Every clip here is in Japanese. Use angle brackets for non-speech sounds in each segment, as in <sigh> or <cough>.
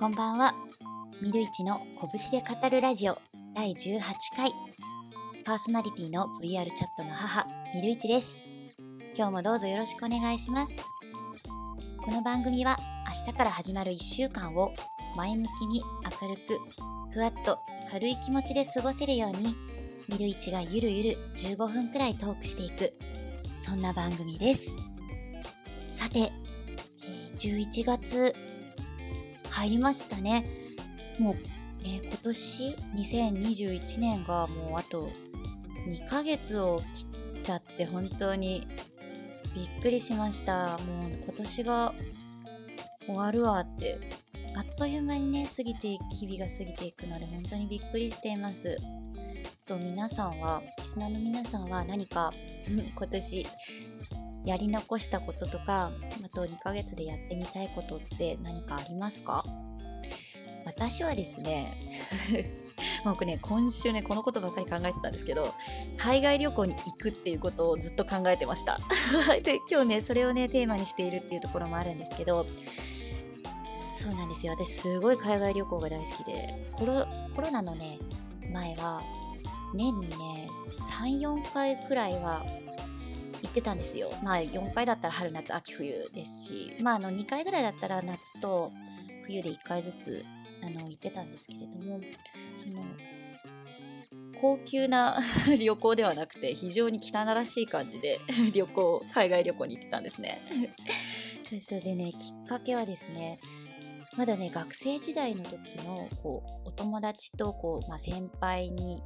こんばんは。ミルイチの拳で語るラジオ第18回。パーソナリティの VR チャットの母、ミルイチです。今日もどうぞよろしくお願いします。この番組は明日から始まる1週間を前向きに明るく、ふわっと軽い気持ちで過ごせるように、ミルイチがゆるゆる15分くらいトークしていく、そんな番組です。さて、え11月入りましたね。もう、えー今年2021年がもうあと2ヶ月を切っちゃって本当にびっくりしました。もう今年が終わるわって、あっという間にね、過ぎて、日々が過ぎていくので本当にびっくりしています。と皆さんは、リスナーの皆さんは何か <laughs> 今年やり残したこととか、あと2ヶ月でやってみたいことって何かありますか？私はですね、<laughs> 僕ね、今週ね、このことばっかり考えてたんですけど、海外旅行に行くっていうことをずっと考えてました。<laughs> で、今日ね、それをね、テーマにしているっていうところもあるんですけど、そうなんですよ。私、すごい海外旅行が大好きで、コロコロナのね、前は、年にね、3、4回くらいは行ってたんですよ。まあ4回だったら春夏秋冬ですし、まああの2回ぐらいだったら夏と冬で1回ずつあの行ってたんですけれども、その高級な <laughs> 旅行ではなくて非常に汚らしい感じで <laughs> 旅行、海外旅行に行ってたんですね。<laughs> それそれでね、きっかけはですね、まだね、学生時代の時のこうお友達とこう、まあ、先輩に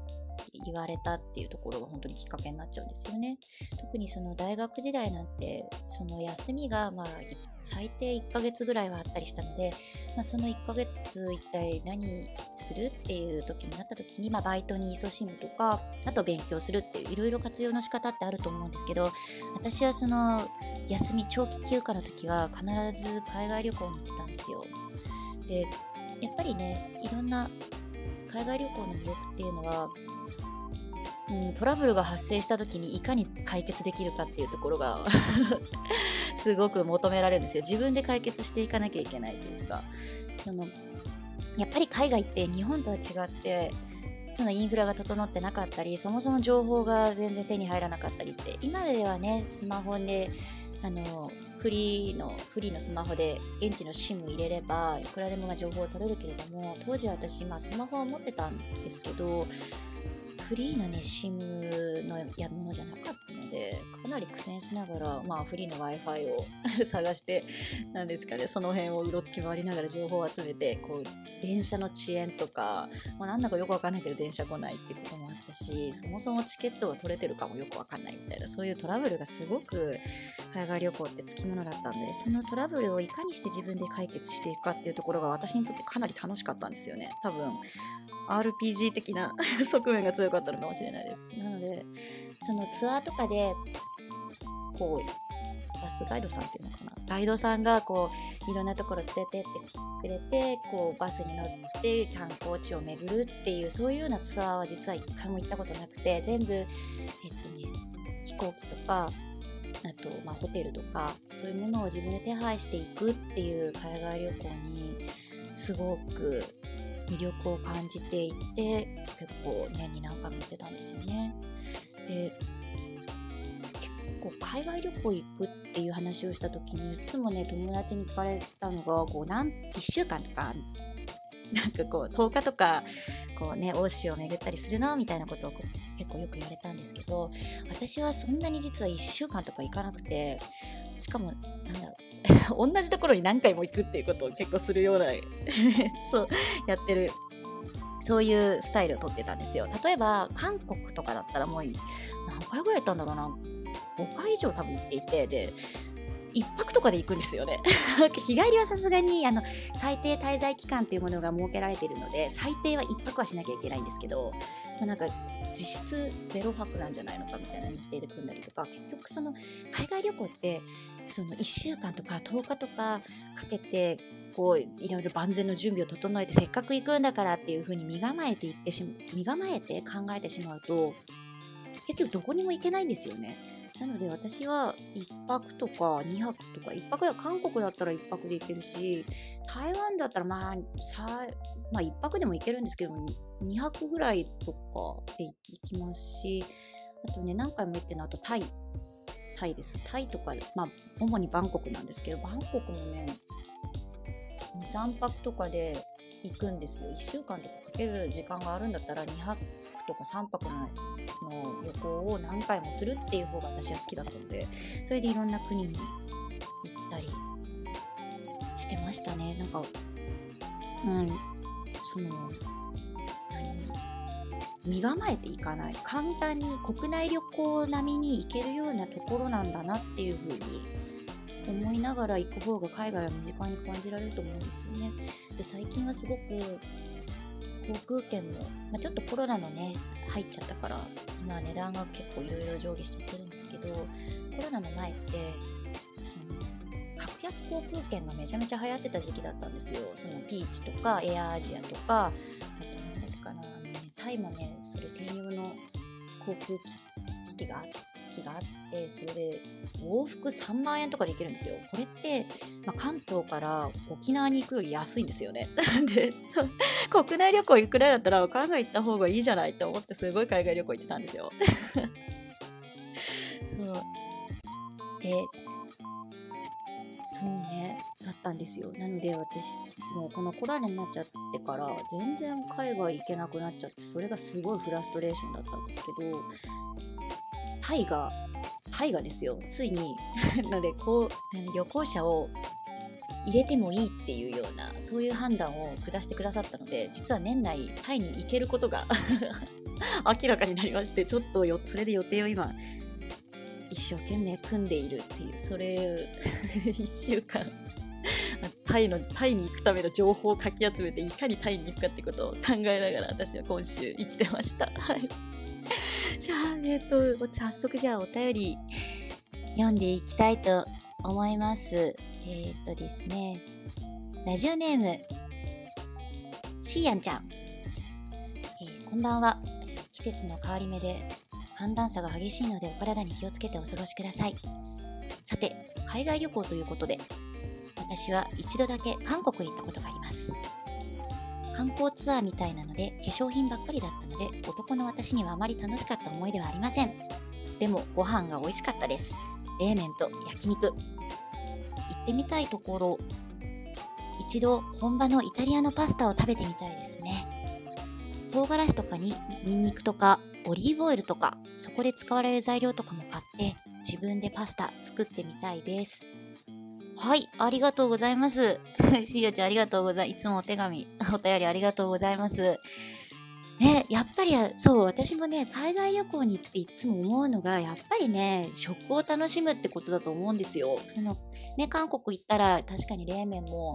言われたっていうところが本当にきっかけになっちゃうんですよね。特にその大学時代なんてその休みがまあ最低1ヶ月ぐらいはあったりしたので、まあ、その1ヶ月一体何するっていう時になった時に、まあ、バイトに勤しむとかあと勉強するっていういろいろ活用の仕方ってあると思うんですけど私はその休み長期休暇の時は必ず海外旅行に行ってたんですよ。でやっぱりねいろんな海外旅行の魅力っていうのはうん、トラブルが発生した時にいかに解決できるかっていうところが <laughs> すごく求められるんですよ。自分で解決していかなきゃいけないというか。そのやっぱり海外って日本とは違ってそのインフラが整ってなかったりそもそも情報が全然手に入らなかったりって今ではねスマホであのフリーのフリーのスマホで現地の SIM 入れればいくらでも情報を取れるけれども当時私、まあ、スマホを持ってたんですけどフリーのね、SIM のやものじゃなかったので、かなり苦戦しながら、まあ、フリーの Wi-Fi を <laughs> 探して、なんですかね、その辺をうろつき回りながら情報を集めて、こう、電車の遅延とか、まあ、なんだかよくわかんないけど電車来ないってこともあったし、そもそもチケットが取れてるかもよくわかんないみたいな、そういうトラブルがすごく海外旅行ってつきものだったんで、そのトラブルをいかにして自分で解決していくかっていうところが私にとってかなり楽しかったんですよね。多分、RPG 的な <laughs> 側面が強かったかったのかもしれないです。なので、そのツアーとかで、こう、バスガイドさんっていうのかな？ガイドさんが、こう、いろんなところ連れてってくれて、こう、バスに乗って観光地を巡るっていう、そういうようなツアーは実は一回も行ったことなくて、全部、えっとね、飛行機とか、あと、まあ、ホテルとか、そういうものを自分で手配していくっていう海外旅行に、すごく魅力を感じていて結構年に何回も行ってたんですよね。で結構海外旅行行くっていう話をした時にいつもね友達に聞かれたのがこうなん1週間とかなんかこう10日とかこうね欧州を巡ったりするのみたいなことを結構よく言われたんですけど私はそんなに実は1週間とか行かなくてしかもなんだろう。<laughs> 同じところに何回も行くっていうことを結構するような <laughs> そうやってる。そういうスタイルをとってたんですよ。例えば韓国とかだったらもう何回ぐらい行ったんだろうな。5回以上多分行っていてで一泊とかで行くんですよね <laughs> 日帰りはさすがにあの最低滞在期間っていうものが設けられているので最低は一泊はしなきゃいけないんですけど、まあ、なんか実質ゼロ泊なんじゃないのかみたいな日程で組んだりとか結局その海外旅行ってその1週間とか10日とかかけてこういろいろ万全の準備を整えてせっかく行くんだからっていうふうに身構えていってし身構えて考えてしまうと結局どこにも行けないんですよね。なので私は1泊とか2泊とか1泊は韓国だったら1泊で行けるし台湾だったらまあ、まあ、1泊でも行けるんですけど2泊ぐらいとかで行きますしあとね何回も行ってるのあとタイ。タイです。タイとかまあ主にバンコクなんですけどバンコクもね23泊とかで行くんですよ。1週間とかかける時間があるんだったら2泊とか3泊の旅行を何回もするっていう方が私は好きだったのでそれでいろんな国に行ったりしてましたね。なんかうんその何？身構えていかない。簡単に国内旅行並みに行けるようなところなんだなっていう風に思いながら行く方が海外は身近に感じられると思うんですよね。で最近はすごく航空券も、まあ、ちょっとコロナのね入っちゃったから今は値段が結構いろいろ上下しちゃってるんですけどコロナの前ってその格安航空券がめちゃめちゃ流行ってた時期だったんですよ。そのピーチとかエアアジアとかあと何だっけかなあの、ね、タイもねそれ専用の航空機機があって機があってそれで往復3万円とかで行けるんですよ。これって、まあ、関東から沖縄に行くより安いんですよね。でそう国内旅行行くらいだったら海外行った方がいいじゃないって思ってすごい海外旅行行ってたんですよ。そう。でそうね。だったんですよ。なので私もうこのコロナになっちゃってから全然海外行けなくなっちゃってそれがすごいフラストレーションだったんですけどタイが、タイがですよ、ついに <laughs> で、こう、旅行者を入れてもいいっていうような、そういう判断を下してくださったので、実は年内、タイに行けることが <laughs> 明らかになりまして、ちょっとよ、それで予定を今、一生懸命組んでいるっていう、それ、<laughs> 一週間タイの、タイに行くための情報をかき集めて、いかにタイに行くかってことを考えながら私は今週生きてました。はい。じゃあ、えっ、ー、と、早速じゃあお便り読んでいきたいと思います。えっ、ー、とですね、ラジオネーム、シーヤンちゃん。えー、こんばんは。季節の変わり目で寒暖差が激しいのでお体に気をつけてお過ごしください。さて、海外旅行ということで、私は一度だけ韓国へ行ったことがあります。観光ツアーみたいなので化粧品ばっかりだったので男の私にはあまり楽しかった思い出はありません。でもご飯が美味しかったです。冷麺と焼肉。行ってみたいところ。一度本場のイタリアのパスタを食べてみたいですね。唐辛子とかにニンニクとかオリーブオイルとかそこで使われる材料とかも買って自分でパスタ作ってみたいです。はい、ありがとうございます。<laughs> しーやちゃんありがとうございます。いつもお手紙、<laughs> お便りありがとうございます。ね、やっぱりそう私もね海外旅行に行っていつも思うのがやっぱりね食を楽しむってことだと思うんですよ。そのね韓国行ったら確かに冷麺も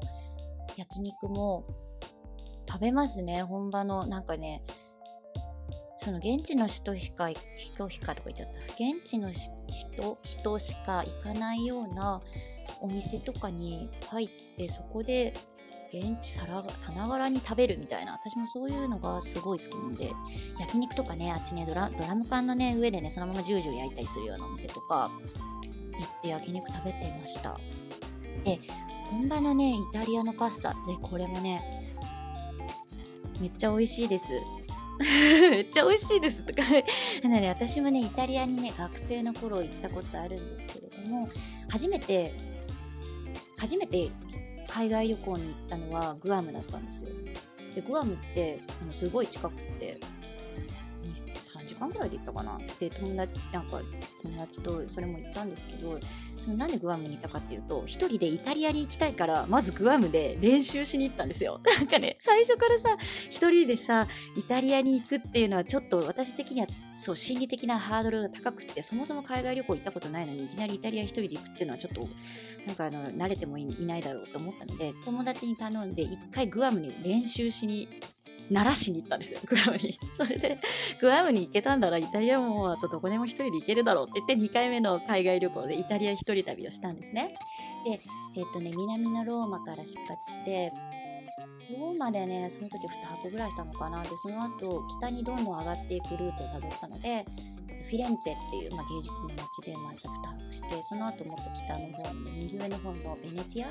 焼肉も食べますね本場のなんかねその現地の人しか人しかとか言っちゃった現地の人人しか行かないようなお店とかに入ってそこで現地さらさながらに食べるみたいな私もそういうのがすごい好きなんで焼肉とかねあっちねドラドラム缶のね上でねそのままジュージュー焼いたりするようなお店とか行って焼肉食べていました。で本場のねイタリアのパスタでこれもねめっちゃ美味しいです。<laughs> めっちゃ美味しいですとか。<laughs> なので私もねイタリアにね学生の頃行ったことあるんですけれども初めて初めて海外旅行に行ったのはグアムだったんですよ。でグアムってあのすごい近くて3ぐらいで行ったかな？で友達なんか友達とそれも行ったんですけどそのなんでグアムに行ったかっていうと一人でイタリアに行きたいからまずグアムで練習しに行ったんですよ。<laughs> なんかね最初からさ一人でさイタリアに行くっていうのはちょっと私的にはそう心理的なハードルが高くってそもそも海外旅行行ったことないのにいきなりイタリア一人で行くっていうのはちょっとなんかあの慣れてもいないだろうと思ったので友達に頼んで一回グアムに練習しに奈良市に行ったんですよ、グアムに。<laughs> それで、グアムに行けたんだら、イタリアもあとどこでも一人で行けるだろうって言って、2回目の海外旅行でイタリア一人旅をしたんですね。で、えっ、とね、南のローマから出発して、ローマでね、その時2泊ぐらいしたのかな。で、その後、北にどんどん上がっていくルートをたどったので、フィレンツェっていう、まあ、芸術の街でまた2泊してその後もっと北の方に右上の方のベネチア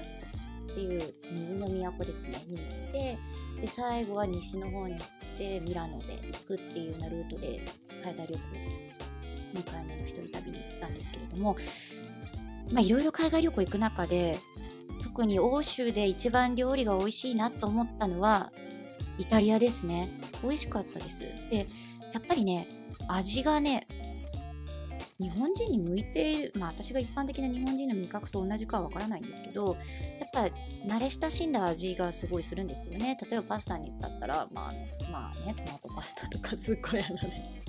っていう水の都ですねに行ってで最後は西の方に行ってミラノで行くっていうようなルートで海外旅行2回目の一人旅に行ったんですけれどもいろいろ海外旅行行く中で特に欧州で一番料理が美味しいなと思ったのはイタリアですね。美味しかったです。でやっぱりね味がね日本人に向いて、まあ私が一般的な日本人の味覚と同じかはわからないんですけど、やっぱ慣れ親しんだ味がすごいするんですよね。例えばパスタにだったら、まあ、まあね、トマトパスタとかすっごいあのね、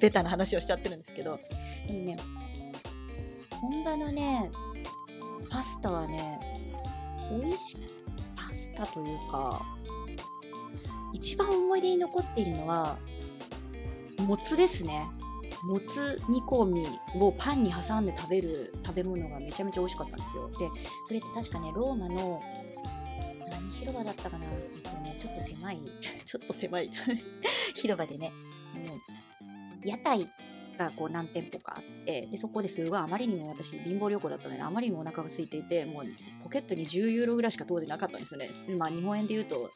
ベタな話をしちゃってるんですけど、でもね、本場のね、パスタはね、美味しい、パスタというか、一番思い出に残っているのは、もつですね。もつ煮込みをパンに挟んで食べる食べ物がめちゃめちゃ美味しかったんですよ。で、それって確かね、ローマの何広場だったかな？えっとね、ちょっと狭い、<laughs> ちょっと狭い。<laughs> 広場でね、あの、屋台がこう何店舗かあってでそこですごいあまりにも私貧乏旅行だったのであまりにもお腹が空いていてもうポケットに10ユーロぐらいしか当時なかったんですよね。まあ日本円で言うと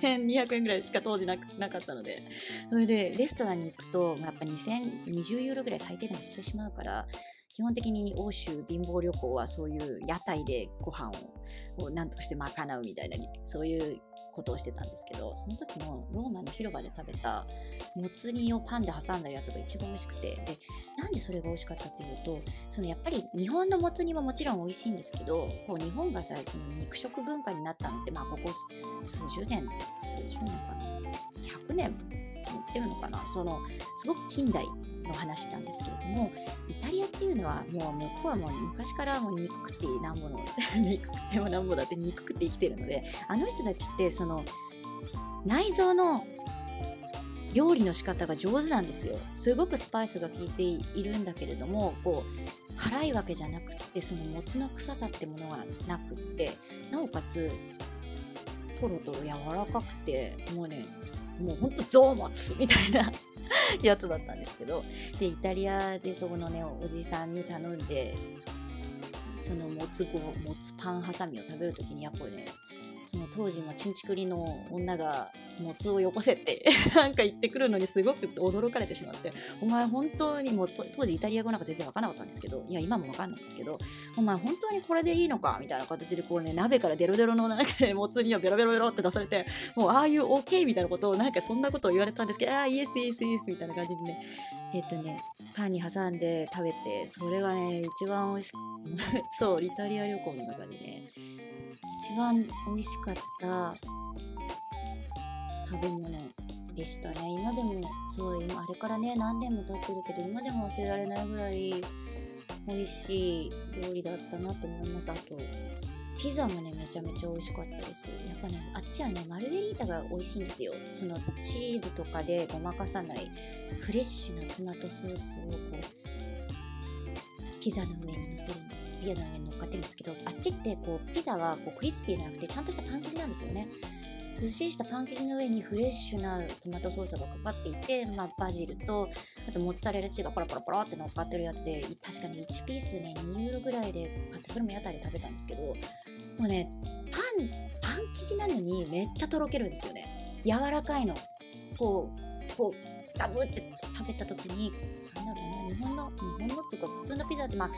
1200円ぐらいしか当時なかったので。それでレストランに行くとやっぱ2020ユーロぐらい最低でもしてしまうから基本的に欧州貧乏旅行はそういう屋台でご飯を何とかして賄うみたいなそういうことをしてたんですけどその時のローマの広場で食べたもつ煮をパンで挟んだやつが一番美味しくてでなんでそれが美味しかったっていうとそのやっぱり日本のもつ煮ももちろん美味しいんですけどこう日本がさその肉食文化になったのってまあここ数十年数十年かな？100年ってるのかな？そのすごく近代の話なんですけれどもイタリアっていうのはもう向こうはもう昔からもう憎くてなんぼの <laughs> 憎くてもなんぼだって憎くて生きてるのであの人たちってその内臓の料理の仕方が上手なんですよ。すごくスパイスが効いているんだけれどもこう辛いわけじゃなくってそのもつの臭さってものがなくってなおかつトロトロ柔らかくてもうねもうほんと臓物みたいな <laughs> やつだったんですけどでイタリアでそこのねおじさんに頼んでそのもつごもつパンハサミを食べるときにやっぱりねその当時もちんちくりの女がもつをよこせって <laughs> なんか言ってくるのにすごく驚かれてしまってお前本当にもう当時イタリア語なんか全然わからなかったんですけどいや今もわかんないんですけどお前本当にこれでいいのか？みたいな形でこうね鍋からデロデロの中でもつ煮をベロベロベロって出されてもうああいう OK みたいなことをなんかそんなことを言われたんですけどああイエスイエスイエスみたいな感じでね。えっ、とねパンに挟んで食べてそれがね一番美味しく <laughs> そうイタリア旅行の中でね一番美味しかった食べ物でしたね今でもそう今あれからね何年も経ってるけど今でも忘れられないぐらい美味しい料理だったなと思いますあとピザもねめちゃめちゃ美味しかったですやっぱねあっちはねマルゲリータが美味しいんですよそのチーズとかでごまかさないフレッシュなトマトソースをこうピザの上に乗せるんですピザの上に乗っかってるんですけどあっちってこうピザはこうクリスピーじゃなくてちゃんとしたパン生地なんですよねずっしりしたパン生地の上にフレッシュなトマトソースがかかっていて、まあ、バジルとあとモッツァレラチーズがポロポロポロって乗っかってるやつで確かに1ピースね2ユーロぐらいで買ってそれも屋台で食べたんですけどもうねパンパン生地なのにめっちゃとろけるんですよね。柔らかいの。こうこうガブって食べた時になんだろうな日本の日本のっていうか普通のピザってまあ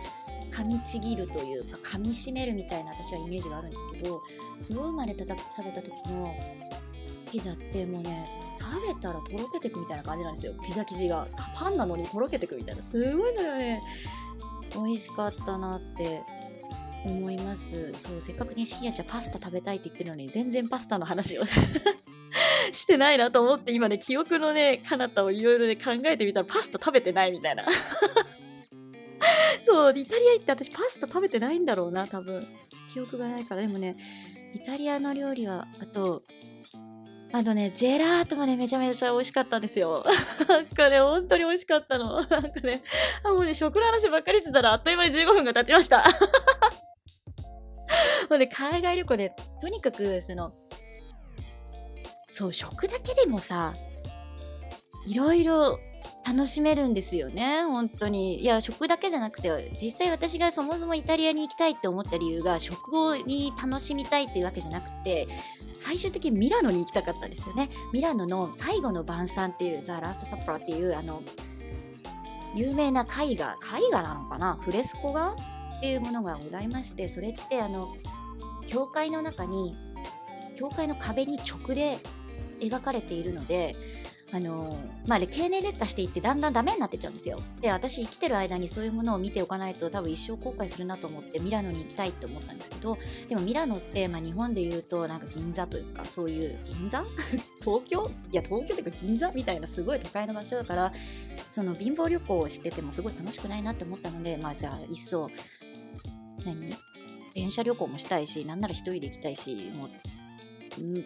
噛みちぎるというか噛みしめるみたいな私はイメージがあるんですけどローマで食べた時のピザってもうね食べたらとろけてくみたいな感じなんですよ。ピザ生地が。パンなのにとろけてくみたいな。すごいそれはね。美味しかったなって。思います。そうせっかくにしんやちゃんパスタ食べたいって言ってるのに全然パスタの話を。してないなと思って今ね記憶のね彼方をいろいろね考えてみたらパスタ食べてないみたいな <laughs> そう、イタリア行って私パスタ食べてないんだろうな、多分。記憶がないから。でもね、イタリアの料理は、あと、あとね、ジェラートもね、めちゃめちゃ美味しかったんですよ。<laughs> なんかね、本当に美味しかったの。なんかね、あ、もうね、食の話ばっかりしてたら、あっという間に15分が経ちました。<laughs> もうね、海外旅行で、とにかく、その、そう、食だけでもさ、いろいろ楽しめるんですよね。本当に。いや食だけじゃなくて実際私がそもそもイタリアに行きたいって思った理由が食をに楽しみたいっていうわけじゃなくて最終的にミラノに行きたかったんですよね。ミラノの最後の晩餐っていうザ・ラスト・サプラっていうあの有名な絵画絵画なのかな？フレスコ画っていうものがございましてそれってあの教会の中に教会の壁に直で描かれているのであのまあ、経年劣化していってだんだんダメになってっちゃうんですよ。で私生きてる間にそういうものを見ておかないと多分一生後悔するなと思ってミラノに行きたいって思ったんですけどでもミラノって、まあ、日本で言うとなんか銀座というかそういう銀座？<laughs> 東京？いや東京っていうか銀座みたいなすごい都会の場所だからその貧乏旅行をしててもすごい楽しくないなって思ったのでまあじゃあいっそ何？電車旅行もしたいしなんなら一人で行きたいしもう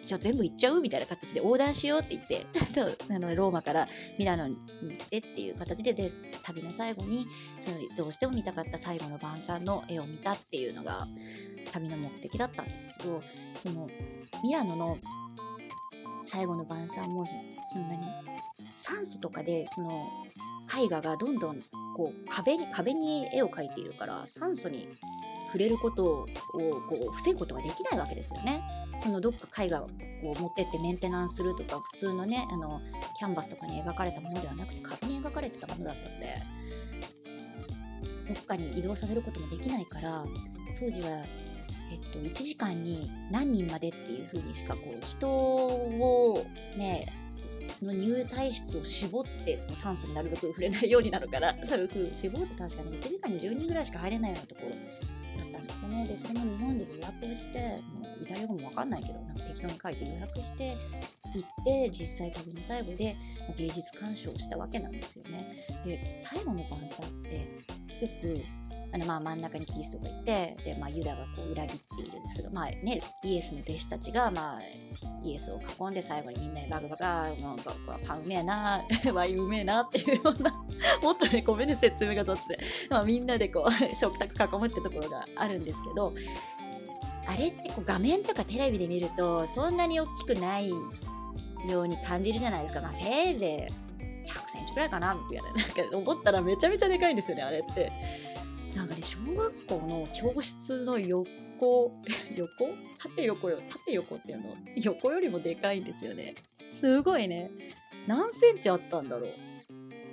じゃ全部行っちゃう？みたいな形で横断しようって言って <laughs> あのローマからミラノに行ってっていう形でで旅の最後にそのどうしても見たかった最後の晩餐の絵を見たっていうのが旅の目的だったんですけどそのミラノの最後の晩餐もそんなに酸素とかでその絵画がどんどんこう壁に壁に絵を描いているから酸素に触れることをこう防ぐことができないわけですよね。そのどっか絵画を持ってってメンテナンスするとか普通のねあのキャンバスとかに描かれたものではなくて壁に描かれてたものだったのでどっかに移動させることもできないから当時は、えっと、1時間に何人までっていう風にしかこう人をねの入退室を絞って酸素になるべく触れないようになるから <laughs> それを絞って確かに1時間に10人ぐらいしか入れないようなところですよね。で、それも日本で予約して、もうイタリア語も分かんないけど、なんか適当に書いて予約して行って、実際旅の最後で芸術鑑賞をしたわけなんですよね。で、最後の晩餐って、よくあのまあ真ん中にキリストがいてで、まあ、ユダがこう裏切っているんですが、まあね、イエスの弟子たちが、まあ、イエスを囲んで最後にみんなでバカバカなんかパンうめえな <laughs> ワインうめえなっていうような <laughs> もっとねごめんね説明が雑で、まあ、みんなでこう <laughs> 食卓囲むってところがあるんですけどあれってこう画面とかテレビで見るとそんなに大きくないように感じるじゃないですか、まあ、せいぜい100センチくらいかなみたいななんか思ったらめちゃめちゃでかいんですよねあれって。なんかね小学校の教室の横 <laughs> 横？縦横よ。縦横っていうの横よりもでかいんですよね。すごいね。何センチあったんだろう？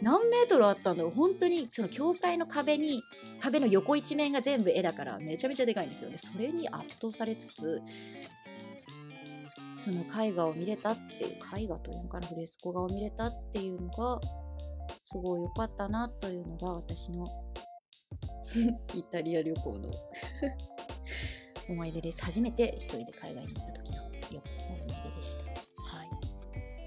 何メートルあったんだろう？本当にその教会の壁に壁の横一面が全部絵だからめちゃめちゃでかいんですよね。それに圧倒されつつその絵画を見れたっていう絵画というのかなフレスコ画を見れたっていうのがすごい良かったなというのが私の <laughs> イタリア旅行の <laughs> 思い出です。初めて一人で海外に行った時の旅行の思い出でした。はい。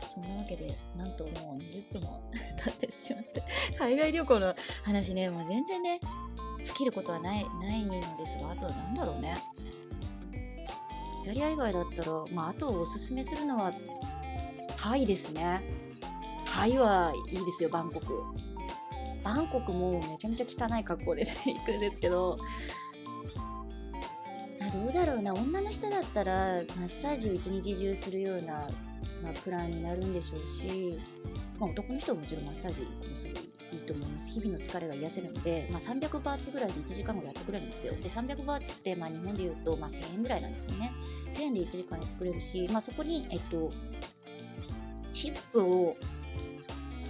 そんなわけで、なんともう20分も <laughs> 経ってしまって、海外旅行の話ね、もう全然ね、尽きることはないないのですが、あとなんだろうね。イタリア以外だったら、まあ、あとおすすめするのは、タイですね。タイはいいですよ、バンコク。バンコクもめちゃめちゃ汚い格好で、行くんですけど、あどうだろうな。女の人だったらマッサージを一日中するような、まあ、プランになるんでしょうし、まあ、男の人はもちろんマッサージもすごいいいと思います。日々の疲れが癒せるので、まあ、300バーツぐらいで1時間ぐらいやってくれるんですよ。で300バーツって、まあ、日本で言うと、まあ、1000円ぐらいなんですよね。1000円で1時間やってくれるし、まあ、そこに、えっと、チップを、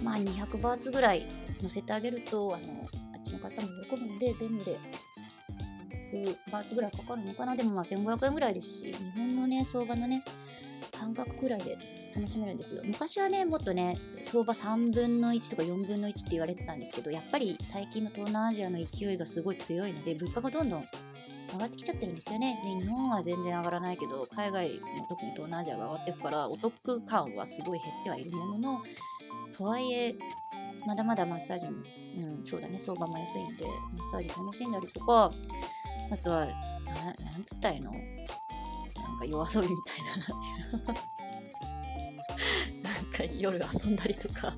まあ、200バーツぐらい乗せてあげるとあのあっちの方も喜ぶので全部で100バーツぐらいかかるのかなでもまあ1500円ぐらいですし日本のね相場のね半額くらいで楽しめるんですよ昔はねもっとね相場3分の1とか4分の1って言われてたんですけどやっぱり最近の東南アジアの勢いがすごい強いので物価がどんどん上がってきちゃってるんですよね。で、日本は全然上がらないけど、海外の特に東南アジアが上がっていくから、お得感はすごい減ってはいるものの、とはいえ、まだまだマッサージも、うん、そうだね、相場も安いんで、マッサージ楽しんだりとか、あとは、ななんつったいの？なんか夜遊びみたいな。<laughs> なんか夜遊んだりとか、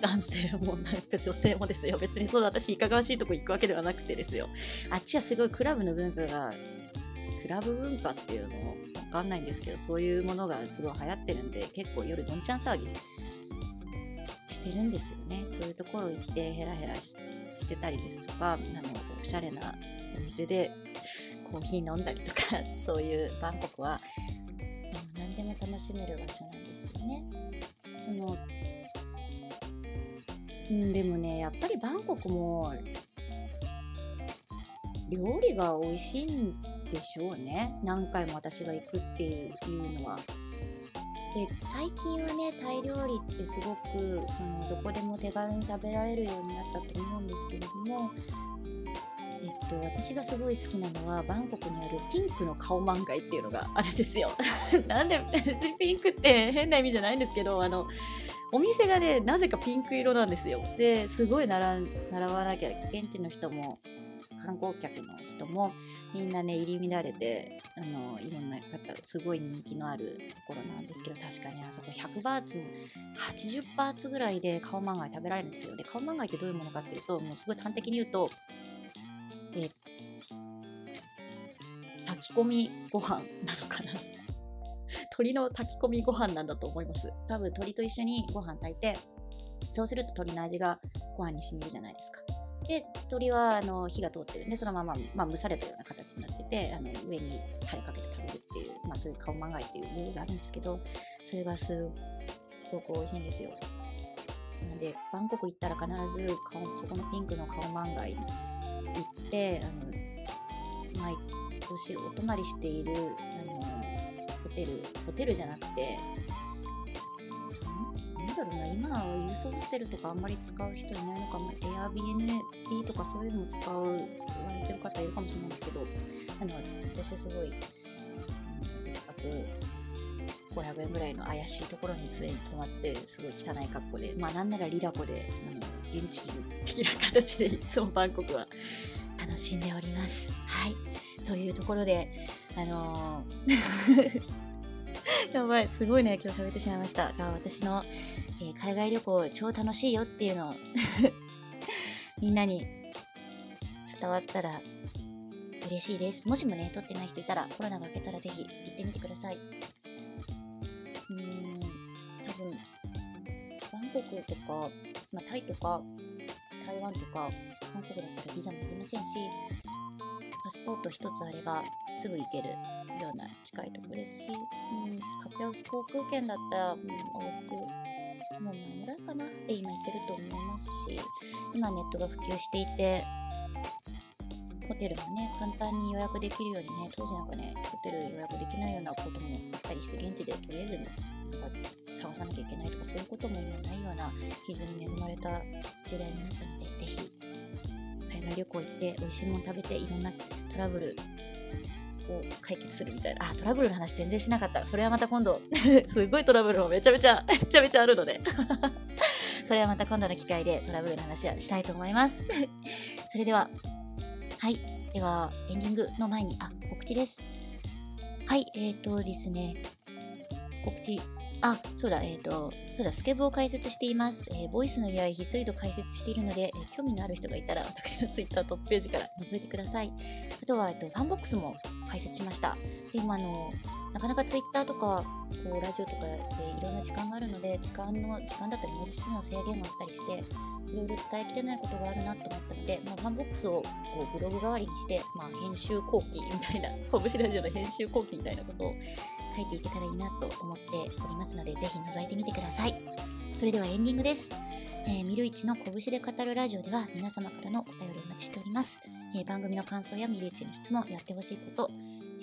男性もなんか女性もですよ。別にそうだ、私いかがわしいとこ行くわけではなくてですよ。あっちはすごいクラブの文化が、クラブ文化っていうのもわかんないんですけど、そういうものがすごい流行ってるんで、結構夜どんちゃん騒ぎしてるんですよねそういうところ行ってヘラヘラしてたりですとかあのおしゃれなお店でコーヒー飲んだりとか <laughs> そういうバンコクは何でも楽しめる場所なんですよね。そのうん、でもねやっぱりバンコクも料理が美味しいんでしょうね何回も私が行くっていうのは。で最近はねタイ料理ってすごくそのどこでも手軽に食べられるようになったと思うんですけれどもえっと、私がすごい好きなのはバンコクにあるピンクの顔漫画っていうのがあるんですよ。<laughs> なんで別にピンクって変な意味じゃないんですけどあのお店がねなぜかピンク色なんですよ。ですごい習習わなきゃ現地の人も観光客の人もみんなね入り乱れてあのいろんな方すごい人気のあるところなんですけど確かにあそこ100バーツ80バーツぐらいで顔漫画食べられるんですよ。で顔漫画ってどういうものかっていうともうすごい端的に言うとえ炊き込みご飯なのかな。<laughs> 鶏の炊き込みご飯なんだと思います。多分鶏と一緒にご飯炊いてそうすると鶏の味がご飯に染みるじゃないですか。で鶏はあの火が通ってるんでそのまま、まあ、蒸されたような形になっててあの上にタレかけて食べるっていう、まあ、そういう顔まがいっていうルールがあるんですけどそれがすっごく美味しいんですよ。なのでバンコク行ったら必ず顔そこのピンクの顔まんがいに行ってあの毎年お泊まりしているあのホテルホテルじゃなくてだろうな、今は郵送ホステルとかあんまり使う人いないのかも、Airbnb とかそういうのを使う、言われてる方いるかもしれないですけど、あの、私はすごい、一泊500円ぐらいの怪しいところに常に泊まって、すごい汚い格好で、まあなんならリラコで、うん、現地人的な形でいつもバンコクは楽しんでおります。はい。というところで、あのー <laughs> やばい、すごいね、今日喋ってしまいましたが、私の、えー、海外旅行超楽しいよっていうのを <laughs> みんなに伝わったら嬉しいです。もしもね、撮ってない人いたら、コロナが明けたらぜひ行ってみてください。うーん、多分、バンコクとか、まあ、タイとか、台湾とか、韓国だったらビザもありませんし、パスポート一つあればすぐ行ける近いところですし、うん、格安航空券だったら、うん、往復もう前ぐらいかな？で今行けると思いますし今ネットが普及していてホテルもね簡単に予約できるようにね当時なんかねホテル予約できないようなこともあったりして現地でとりあえずなんか探さなきゃいけないとかそういうことも今ないような非常に恵まれた時代になったのでぜひ海外旅行行って美味しいもの食べていろんなトラブルを解決するみたいな。あ、トラブルの話全然しなかった。それはまた今度 <laughs> すごいトラブルもめちゃめちゃ、めちゃめちゃあるので <laughs> それはまた今度の機会でトラブルの話はしたいと思います <laughs> それでは、はい。では、エンディングの前に、あ、告知です。はい、えっ、ー、とですね、告知あ、そうだ、えっ、ー、と、そうだ、スケブを開設しています。えー、ボイスの依頼ひっそりと開設しているので、えー、興味のある人がいたら、<laughs> 私のツイッタートップページから覗いてください。あとは、えっと、ファンボックスも開設しました。で、今、あの、なかなかツイッターとか、こう、ラジオとかでいろんな時間があるので、時間の、時間だったり文字数の制限があったりして、いろいろ伝えきれないことがあるなと思ったので、まあ、ファンボックスをこうブログ代わりにして、まあ、編集後記みたいな、<laughs> 拳ラジオの編集後記みたいなことを書いていけたらいいなと思っておりますので、ぜひ覗いてみてください。それではエンディングです。えー、ミルイチの拳で語るラジオでは皆様からのお便りお待ちしております。えー、番組の感想やミルイチの質問、やってほしいこと、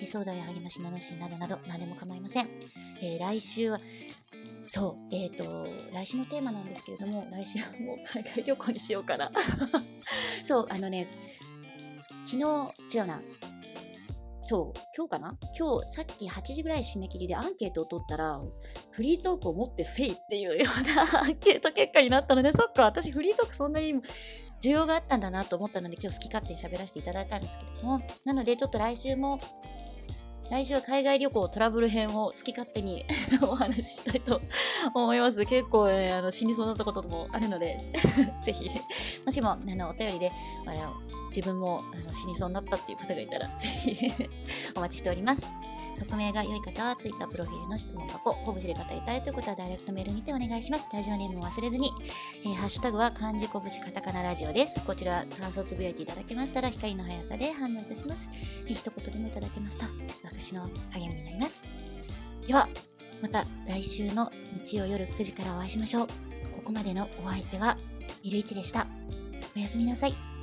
えー、相談や励まし、のしなどなど何でも構いません。えー、来週は、そう、えっ、ー、と、来週のテーマなんですけれども、来週はもう海外旅行にしようかな。<laughs> そう、あのね、昨日、違うな、そう、今日かな？今日、さっき8時ぐらい締め切りでアンケートを取ったら、フリートークを持ってせいっていうような <laughs> アンケート結果になったので、そっか、私フリートークそんなに需要があったんだなと思ったので、今日好き勝手に喋らせていただいたんですけれども、なのでちょっと来週も来週は海外旅行トラブル編を好き勝手に <laughs> お話ししたいと思います。結構、ね、あの死にそうになったこともあるので <laughs> ぜひ、もしもあのお便りであの自分もあの死にそうになったっていう方がいたら、ぜひ <laughs> お待ちしております。匿名が良い方は Twitter プロフィールの質問箱、拳で語りたいということはダイレクトメールにてお願いします。ラジオネームも忘れずに、えーハッシュタグは漢字拳カタカナラジオです。こちら感想つぶやいていただけましたら光の速さで反応いたします。えー一言でもいただけますと私の励みになります。では、また来週の日曜夜9時からお会いしましょう。ここまでのお相手はミルイチでした。おやすみなさい。